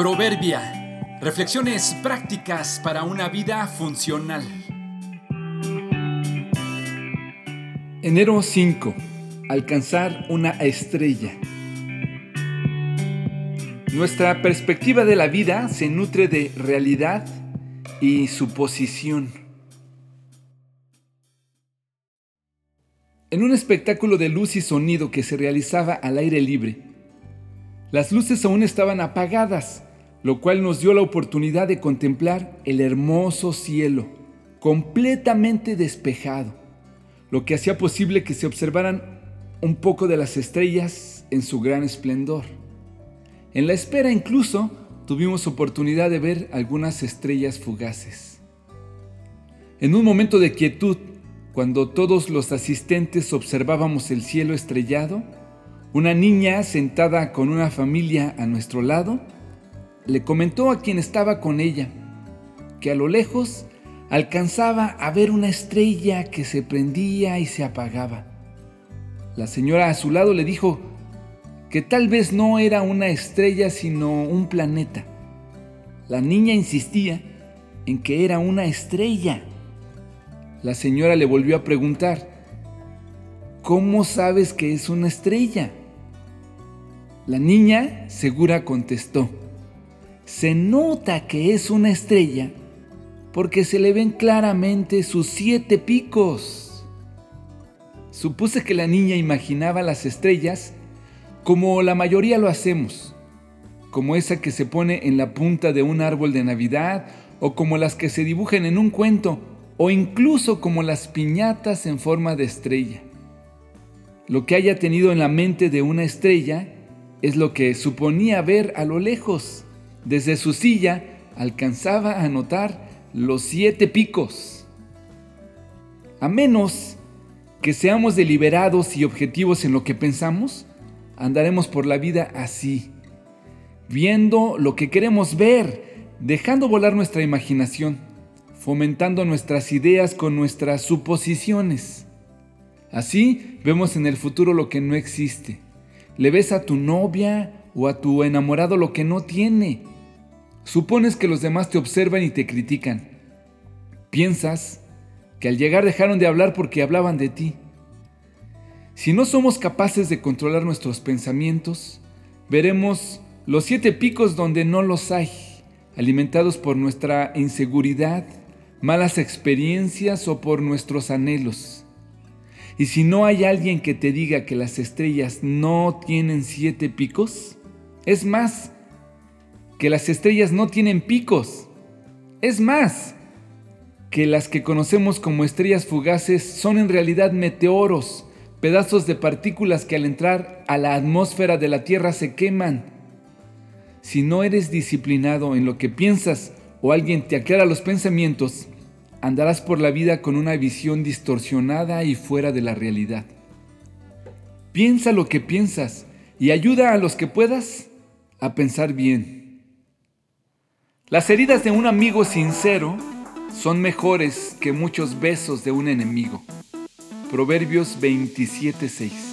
Proverbia. Reflexiones prácticas para una vida funcional. Enero 5. Alcanzar una estrella. Nuestra perspectiva de la vida se nutre de realidad y suposición. En un espectáculo de luz y sonido que se realizaba al aire libre, las luces aún estaban apagadas, lo cual nos dio la oportunidad de contemplar el hermoso cielo, completamente despejado, lo que hacía posible que se observaran un poco de las estrellas en su gran esplendor. En la espera incluso tuvimos oportunidad de ver algunas estrellas fugaces. En un momento de quietud, cuando todos los asistentes observábamos el cielo estrellado, una niña sentada con una familia a nuestro lado le comentó a quien estaba con ella que a lo lejos alcanzaba a ver una estrella que se prendía y se apagaba. La señora a su lado le dijo que tal vez no era una estrella sino un planeta. La niña insistía en que era una estrella. La señora le volvió a preguntar, ¿cómo sabes que es una estrella? La niña segura contestó, se nota que es una estrella porque se le ven claramente sus siete picos. Supuse que la niña imaginaba las estrellas como la mayoría lo hacemos, como esa que se pone en la punta de un árbol de Navidad o como las que se dibujan en un cuento o incluso como las piñatas en forma de estrella. Lo que haya tenido en la mente de una estrella es lo que suponía ver a lo lejos. Desde su silla alcanzaba a notar los siete picos. A menos que seamos deliberados y objetivos en lo que pensamos, andaremos por la vida así, viendo lo que queremos ver, dejando volar nuestra imaginación, fomentando nuestras ideas con nuestras suposiciones. Así vemos en el futuro lo que no existe le ves a tu novia o a tu enamorado lo que no tiene. Supones que los demás te observan y te critican. Piensas que al llegar dejaron de hablar porque hablaban de ti. Si no somos capaces de controlar nuestros pensamientos, veremos los siete picos donde no los hay, alimentados por nuestra inseguridad, malas experiencias o por nuestros anhelos. Y si no hay alguien que te diga que las estrellas no tienen siete picos, es más, que las estrellas no tienen picos. Es más, que las que conocemos como estrellas fugaces son en realidad meteoros, pedazos de partículas que al entrar a la atmósfera de la Tierra se queman. Si no eres disciplinado en lo que piensas o alguien te aclara los pensamientos, andarás por la vida con una visión distorsionada y fuera de la realidad. Piensa lo que piensas y ayuda a los que puedas a pensar bien. Las heridas de un amigo sincero son mejores que muchos besos de un enemigo. Proverbios 27:6